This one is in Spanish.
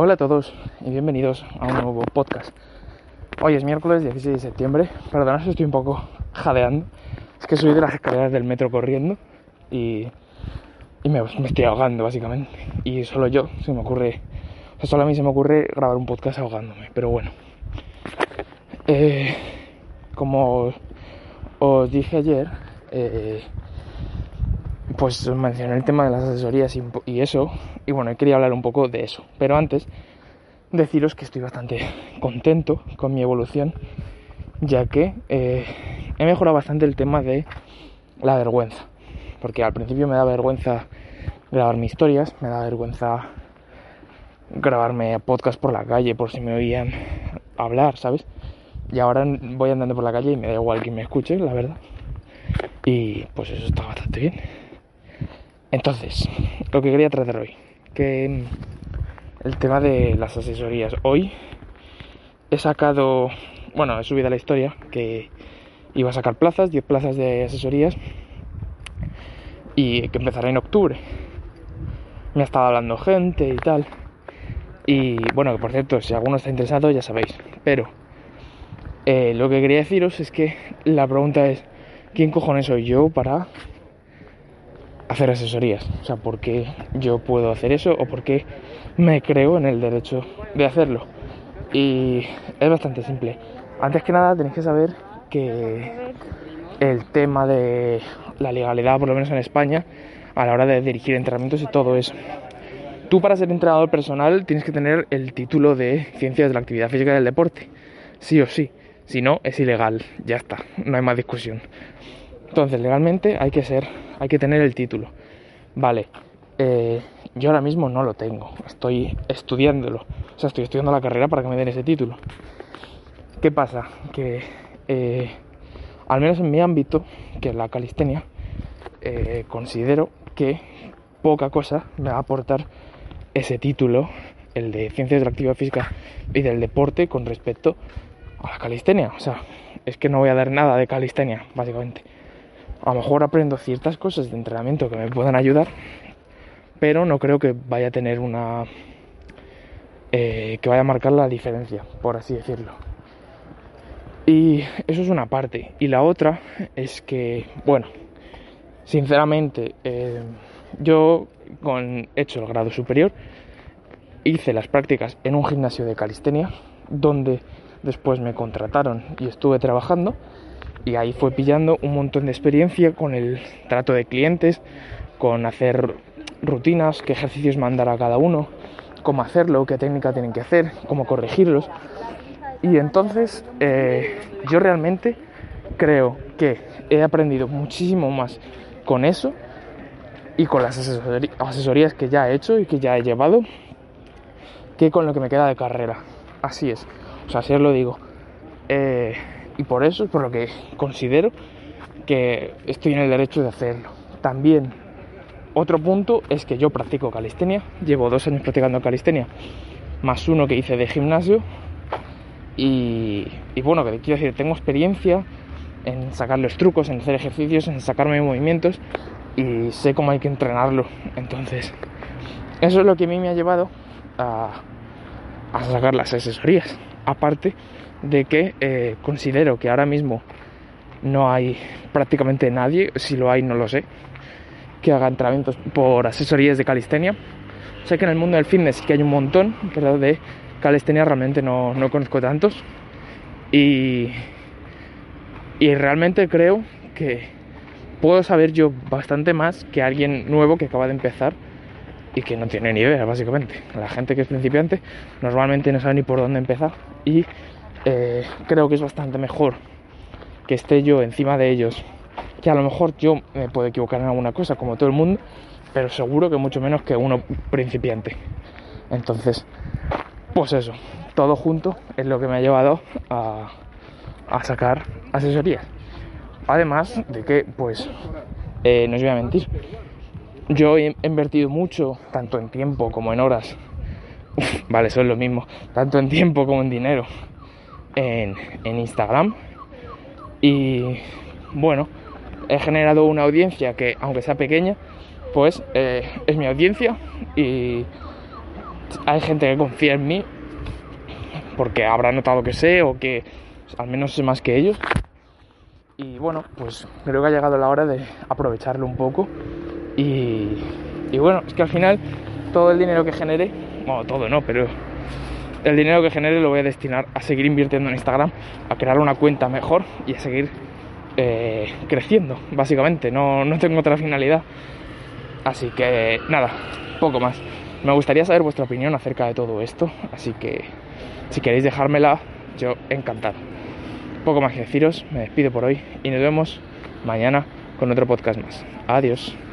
Hola a todos y bienvenidos a un nuevo podcast. Hoy es miércoles 16 de septiembre. Perdonad si estoy un poco jadeando. Es que subí de las escaleras del metro corriendo y, me, estoy ahogando básicamente. Y solo yo se me ocurre, o solo a mí se me ocurre grabar un podcast ahogándome. Pero bueno, eh, como os dije ayer, eh, pues mencioné el tema de las asesorías y, eso, y bueno, quería hablar un poco de eso. Pero antes, deciros que estoy bastante contento con mi evolución, ya que eh, he mejorado bastante el tema de la vergüenza. Porque al principio me da vergüenza grabar mis historias, me da vergüenza grabarme podcast por la calle por si me oían hablar, ¿sabes? Y ahora voy andando por la calle y me da igual que me escuche, la verdad. Y pues eso está bastante bien. Entonces, lo que quería tratar hoy, que el tema de las asesorías. Hoy he sacado, bueno, he subido a la historia que iba a sacar plazas, 10 plazas de asesorías y que empezará en octubre. Me ha estado hablando gente y tal. Y bueno, por cierto, si alguno está interesado ya sabéis. Pero eh, lo que quería deciros es que la pregunta es, ¿quién cojones soy yo para hacer asesorías. O sea, ¿por qué yo puedo hacer eso o por qué me creo en el derecho de hacerlo? Y es bastante simple. Antes que nada tenéis que saber que el tema de la legalidad, por lo menos en España, a la hora de dirigir entrenamientos y todo eso. Tú para ser entrenador personal tienes que tener el título de Ciencias de la Actividad Física y del Deporte. Sí o sí. Si no, es ilegal. Ya está. No hay más discusión. Entonces, legalmente hay que ser, hay que tener el título. Vale, eh, yo ahora mismo no lo tengo, estoy estudiándolo. O sea, estoy estudiando la carrera para que me den ese título. ¿Qué pasa? Que eh, al menos en mi ámbito, que es la calistenia, eh, considero que poca cosa me va a aportar ese título, el de Ciencias de la Actividad Física y del Deporte, con respecto a la calistenia. O sea, es que no voy a dar nada de calistenia, básicamente a lo mejor aprendo ciertas cosas de entrenamiento que me puedan ayudar, pero no creo que vaya a tener una... Eh, que vaya a marcar la diferencia, por así decirlo. Y eso es una parte. Y la otra es que, bueno, sinceramente, eh, yo con hecho el grado superior hice las prácticas en un gimnasio de calistenia, donde después me contrataron y estuve trabajando y ahí fue pillando un montón de experiencia con el trato de clientes, con hacer rutinas, qué ejercicios mandar a cada uno, cómo hacerlo, qué técnica tienen que hacer, cómo corregirlos. Y entonces eh, yo realmente creo que he aprendido muchísimo más con eso y con las asesorías que ya he hecho y que ya he llevado que con lo que me queda de carrera. Así es. O sea, así os lo digo. Eh, y por eso es por lo que considero que estoy en el derecho de hacerlo. También otro punto es que yo practico calistenia, llevo dos años practicando calistenia, más uno que hice de gimnasio y, bueno, que quiero decir, tengo experiencia en sacar los trucos, en hacer ejercicios, en sacarme movimientos y sé cómo hay que entrenarlo. Entonces, eso es lo que a mí me ha llevado a, a sacar las asesorías. Aparte de que eh, considero que ahora mismo no hay prácticamente nadie, si lo hay no lo sé, que haga entrenamientos por asesorías de calistenia. Sé que en el mundo del fitness sí que hay un montón, pero de calistenia realmente no, no conozco tantos. Y, y realmente creo que puedo saber yo bastante más que alguien nuevo que acaba de empezar y que no tiene ni idea, básicamente. La gente que es principiante normalmente no sabe ni por dónde empezar y eh, creo que es bastante mejor que esté yo encima de ellos. Que a lo mejor yo me puedo equivocar en alguna cosa, como todo el mundo, pero seguro que mucho menos que uno principiante. Entonces, pues eso, todo junto es lo que me ha llevado a, a sacar asesorías. Además de que, pues, eh, no os voy a mentir, yo he invertido mucho, tanto en tiempo como en horas. vale, son lo mismo, tanto en tiempo como en dinero en, Instagram. Y bueno, he generado una audiencia que, aunque sea pequeña, pues eh, es mi audiencia y, hay gente que confía en mí porque habrá notado que sé o que al menos sé más que ellos. Y bueno, pues creo que ha llegado la hora de aprovecharlo un poco. Y, bueno, es que al final todo el dinero que genere, bueno, todo no, pero el dinero que genere lo voy a destinar a seguir invirtiendo en Instagram, a crear una cuenta mejor y a seguir eh, creciendo, básicamente. No, no tengo otra finalidad. Así que nada, poco más. Me gustaría saber vuestra opinión acerca de todo esto, así que si queréis dejármela, yo encantado. Poco más que deciros, me despido por hoy y nos vemos mañana con otro podcast más. Adiós.